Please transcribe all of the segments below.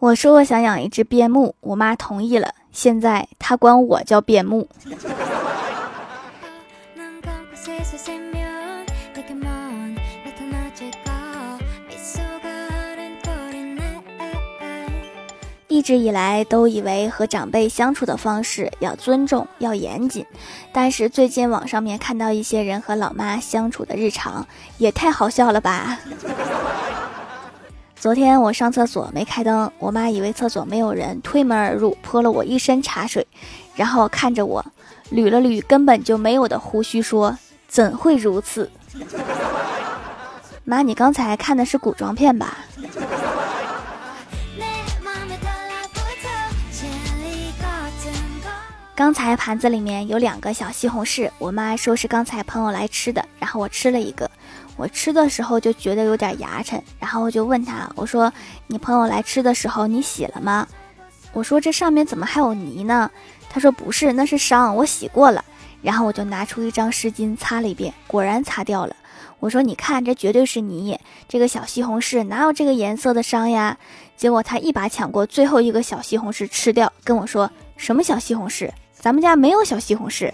我说我想养一只边牧，我妈同意了。现在她管我叫边牧。一直以来都以为和长辈相处的方式要尊重、要严谨，但是最近网上面看到一些人和老妈相处的日常，也太好笑了吧！昨天我上厕所没开灯，我妈以为厕所没有人，推门而入，泼了我一身茶水，然后看着我，捋了捋根本就没有的胡须，说：“怎会如此？妈，你刚才看的是古装片吧？” 刚才盘子里面有两个小西红柿，我妈说是刚才朋友来吃的，然后我吃了一个。我吃的时候就觉得有点牙碜，然后我就问他，我说：“你朋友来吃的时候你洗了吗？”我说：“这上面怎么还有泥呢？”他说：“不是，那是伤，我洗过了。”然后我就拿出一张湿巾擦了一遍，果然擦掉了。我说：“你看，这绝对是泥，这个小西红柿哪有这个颜色的伤呀？”结果他一把抢过最后一个小西红柿吃掉，跟我说：“什么小西红柿？咱们家没有小西红柿。”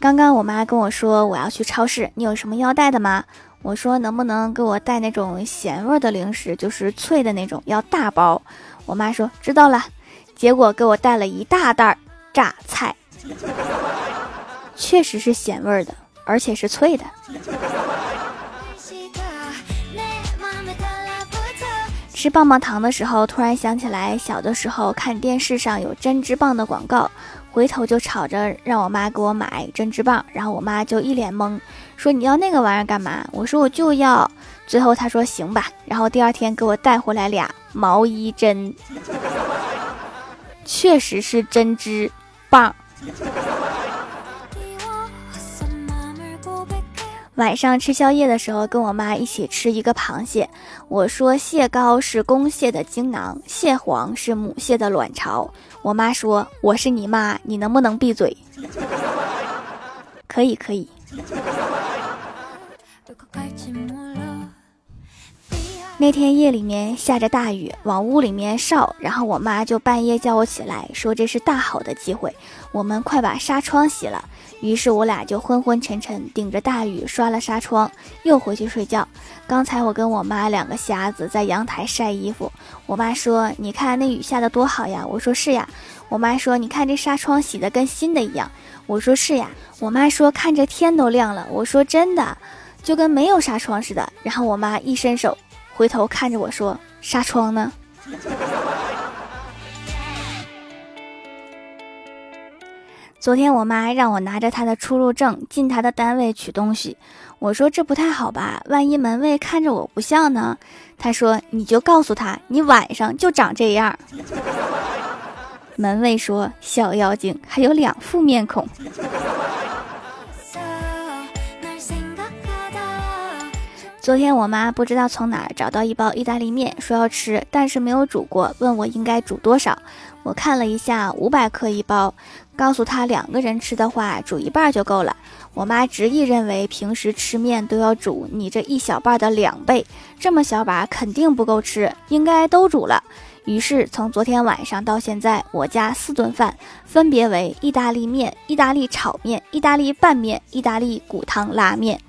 刚刚我妈跟我说我要去超市，你有什么要带的吗？我说能不能给我带那种咸味的零食，就是脆的那种，要大包。我妈说知道了，结果给我带了一大袋榨菜，确实是咸味的，而且是脆的。吃棒棒糖的时候，突然想起来小的时候看电视上有针织棒的广告。回头就吵着让我妈给我买针织棒，然后我妈就一脸懵，说你要那个玩意儿干嘛？我说我就要。最后她说行吧，然后第二天给我带回来俩毛衣针，确实是针织棒。晚上吃宵夜的时候，跟我妈一起吃一个螃蟹。我说蟹膏是公蟹的精囊，蟹黄是母蟹的卵巢。我妈说我是你妈，你能不能闭嘴？可 以可以。那天夜里面下着大雨，往屋里面烧，然后我妈就半夜叫我起来，说这是大好的机会，我们快把纱窗洗了。于是我俩就昏昏沉沉，顶着大雨刷了纱窗，又回去睡觉。刚才我跟我妈两个瞎子在阳台晒衣服，我妈说：“你看那雨下的多好呀！”我说：“是呀。”我妈说：“你看这纱窗洗的跟新的一样。”我说：“是呀。”我妈说：“看着天都亮了。”我说：“真的，就跟没有纱窗似的。”然后我妈一伸手，回头看着我说：“纱窗呢？” 昨天我妈让我拿着她的出入证进她的单位取东西，我说这不太好吧，万一门卫看着我不像呢？她说你就告诉他，你晚上就长这样。门卫说小妖精还有两副面孔。昨天我妈不知道从哪儿找到一包意大利面，说要吃，但是没有煮过，问我应该煮多少。我看了一下，五百克一包，告诉她两个人吃的话，煮一半就够了。我妈执意认为平时吃面都要煮你这一小半的两倍，这么小把肯定不够吃，应该都煮了。于是从昨天晚上到现在，我家四顿饭分别为意大利面、意大利炒面、意大利拌面、意大利骨汤拉面。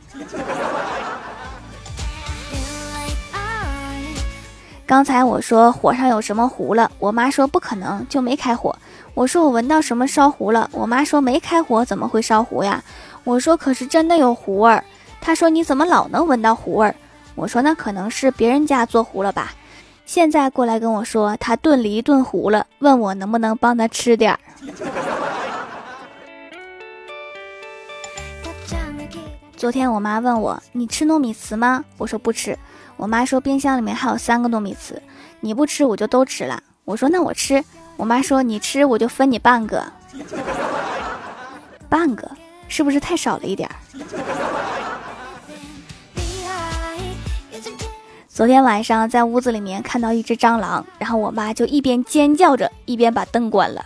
刚才我说火上有什么糊了，我妈说不可能，就没开火。我说我闻到什么烧糊了，我妈说没开火怎么会烧糊呀？我说可是真的有糊味儿。她说你怎么老能闻到糊味儿？我说那可能是别人家做糊了吧。现在过来跟我说他炖梨炖糊了，问我能不能帮他吃点儿。昨天我妈问我你吃糯米糍吗？我说不吃。我妈说冰箱里面还有三个糯米糍，你不吃我就都吃了。我说那我吃。我妈说你吃我就分你半个，半个是不是太少了一点儿？昨天晚上在屋子里面看到一只蟑螂，然后我妈就一边尖叫着一边把灯关了。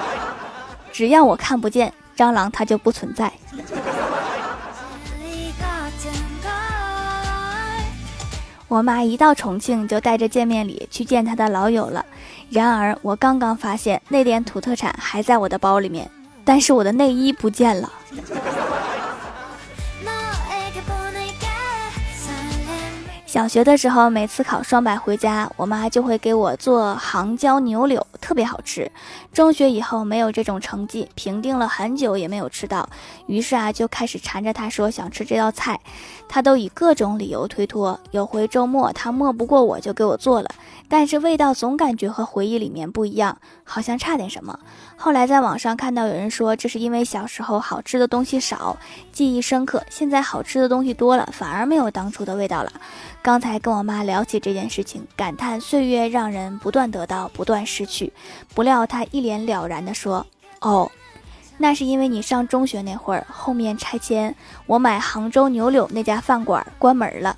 只要我看不见蟑螂，它就不存在。我妈一到重庆就带着见面礼去见她的老友了。然而我刚刚发现那点土特产还在我的包里面，但是我的内衣不见了。小学的时候，每次考双百回家，我妈就会给我做杭椒牛柳，特别好吃。中学以后没有这种成绩，平定了很久也没有吃到，于是啊就开始缠着他说想吃这道菜，他都以各种理由推脱。有回周末他磨不过我，就给我做了，但是味道总感觉和回忆里面不一样，好像差点什么。后来在网上看到有人说，这是因为小时候好吃的东西少，记忆深刻，现在好吃的东西多了，反而没有当初的味道了。刚才跟我妈聊起这件事情，感叹岁月让人不断得到，不断失去。不料他一脸了然地说：“哦，那是因为你上中学那会儿，后面拆迁，我买杭州牛柳那家饭馆关门了。”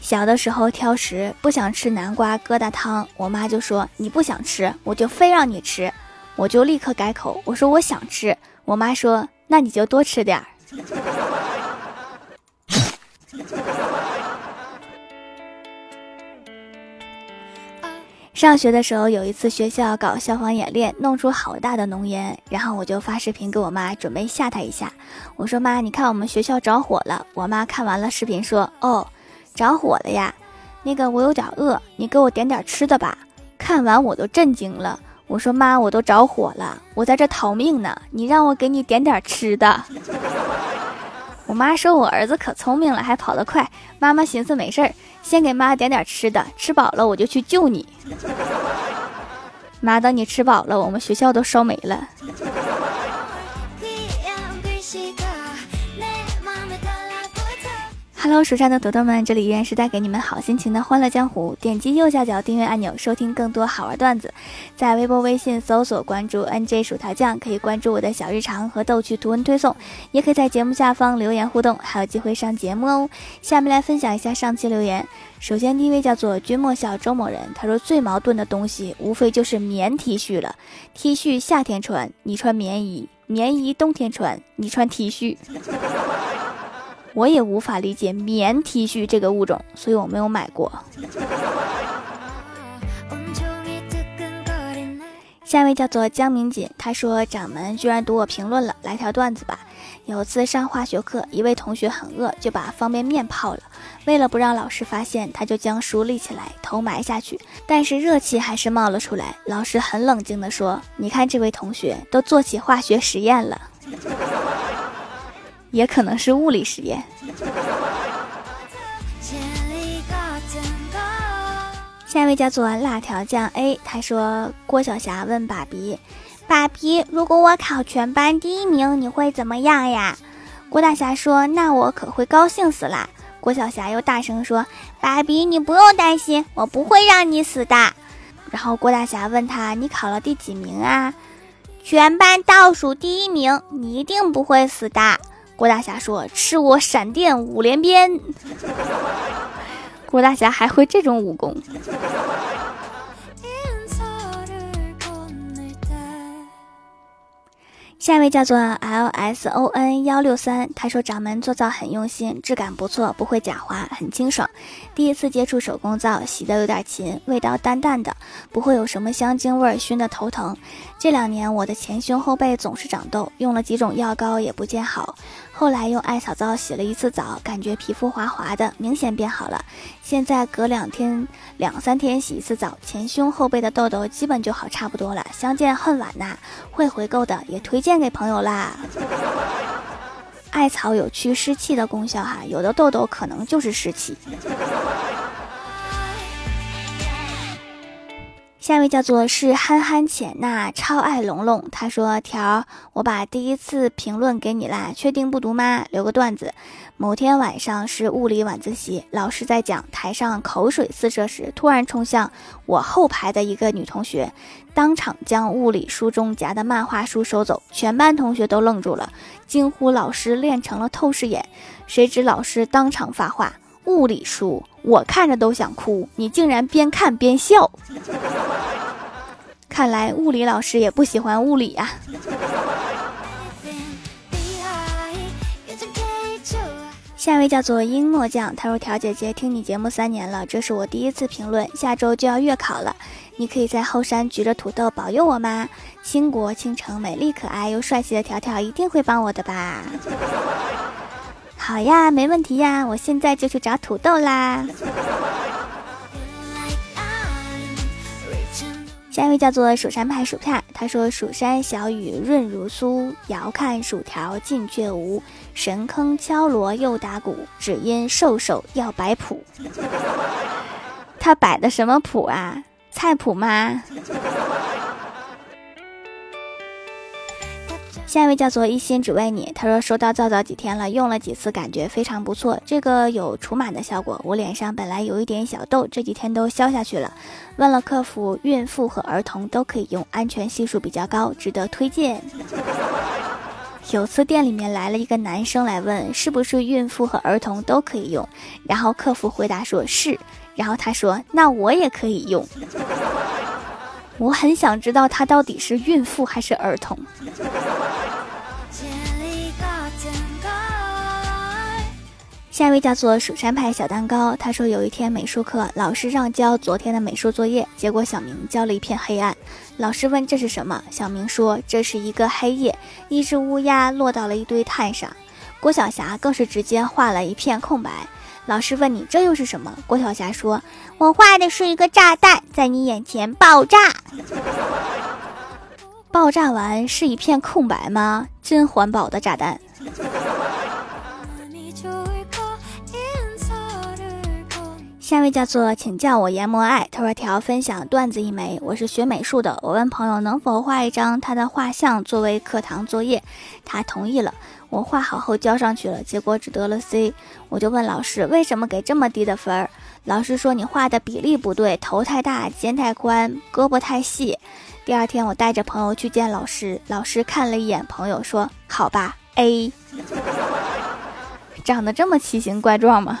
小的时候挑食，不想吃南瓜疙瘩汤，我妈就说：“你不想吃，我就非让你吃。”我就立刻改口，我说我想吃。我妈说：“那你就多吃点儿。”上学的时候，有一次学校搞消防演练，弄出好大的浓烟，然后我就发视频给我妈，准备吓她一下。我说：“妈，你看我们学校着火了。”我妈看完了视频说：“哦，着火了呀，那个我有点饿，你给我点点吃的吧。”看完我都震惊了。我说妈，我都着火了，我在这逃命呢，你让我给你点点吃的。我妈说我儿子可聪明了，还跑得快。妈妈寻思没事儿，先给妈点点吃的，吃饱了我就去救你。妈，等你吃饱了，我们学校都烧没了。Hello，蜀山的土豆们，这里依然是带给你们好心情的欢乐江湖。点击右下角订阅按钮，收听更多好玩段子。在微博、微信搜索关注 NJ 薯条酱，可以关注我的小日常和逗趣图文推送，也可以在节目下方留言互动，还有机会上节目哦。下面来分享一下上期留言。首先第一位叫做君莫笑周某人，他说最矛盾的东西无非就是棉 T 恤了。T 恤夏天穿，你穿棉衣；棉衣冬天穿，你穿 T 恤。我也无法理解棉 T 恤这个物种，所以我没有买过。下一位叫做江明锦，他说：“掌门居然读我评论了，来条段子吧。有次上化学课，一位同学很饿，就把方便面泡了。为了不让老师发现，他就将书立起来，头埋下去，但是热气还是冒了出来。老师很冷静地说：‘你看这位同学都做起化学实验了。’”也可能是物理实验。下一位叫做辣条酱 A，他说郭晓霞问爸比：“爸比，如果我考全班第一名，你会怎么样呀？”郭大侠说：“那我可会高兴死啦！”郭晓霞又大声说：“爸比，你不用担心，我不会让你死的。”然后郭大侠问他：“你考了第几名啊？”全班倒数第一名，你一定不会死的。郭大侠说：“吃我闪电五连鞭。”郭大侠还会这种武功。下一位叫做 L S O N 幺六三，他说掌门做皂很用心，质感不错，不会假滑，很清爽。第一次接触手工皂，洗的有点勤，味道淡淡的，不会有什么香精味，熏得头疼。这两年我的前胸后背总是长痘，用了几种药膏也不见好。后来用艾草皂洗了一次澡，感觉皮肤滑滑的，明显变好了。现在隔两天、两三天洗一次澡，前胸后背的痘痘基本就好差不多了。相见恨晚呐，会回购的也推荐给朋友啦。艾草有祛湿气的功效哈，有的痘痘可能就是湿气。下一位叫做是憨憨浅娜，超爱龙龙。他说：“条，我把第一次评论给你啦，确定不读吗？留个段子。某天晚上是物理晚自习，老师在讲，台上口水四射时，突然冲向我后排的一个女同学，当场将物理书中夹的漫画书收走，全班同学都愣住了，惊呼老师练成了透视眼。谁知老师当场发话。”物理书，我看着都想哭，你竟然边看边笑。看来物理老师也不喜欢物理呀。下一位叫做樱墨酱，他说：“条姐姐听你节目三年了，这是我第一次评论。下周就要月考了，你可以在后山举着土豆保佑我吗？倾国倾城、美丽可爱又帅气的条条一定会帮我的吧？好呀，没问题呀，我现在就去找土豆啦。”下一位叫做蜀山派薯片，他说：“蜀山小雨润如酥，遥看薯条近却无。神坑敲锣又打鼓，只因瘦瘦要摆谱。他摆的什么谱啊？菜谱吗？”下一位叫做一心只为你，他说收到皂皂几天了，用了几次，感觉非常不错。这个有除螨的效果，我脸上本来有一点小痘，这几天都消下去了。问了客服，孕妇和儿童都可以用，安全系数比较高，值得推荐。有次店里面来了一个男生来问是不是孕妇和儿童都可以用，然后客服回答说是，然后他说那我也可以用。我很想知道他到底是孕妇还是儿童。下一位叫做蜀山派小蛋糕，他说有一天美术课，老师让交昨天的美术作业，结果小明交了一片黑暗。老师问这是什么，小明说这是一个黑夜，一只乌鸦落到了一堆炭上。郭晓霞更是直接画了一片空白。老师问你这又是什么？郭晓霞说：“我画的是一个炸弹，在你眼前爆炸。爆炸完是一片空白吗？真环保的炸弹。”下一位叫做请叫我研磨爱，他说条分享段子一枚。我是学美术的，我问朋友能否画一张他的画像作为课堂作业，他同意了。我画好后交上去了，结果只得了 C。我就问老师为什么给这么低的分儿，老师说你画的比例不对，头太大，肩太宽，胳膊太细。第二天我带着朋友去见老师，老师看了一眼朋友说：“好吧，A。” 长得这么奇形怪状吗？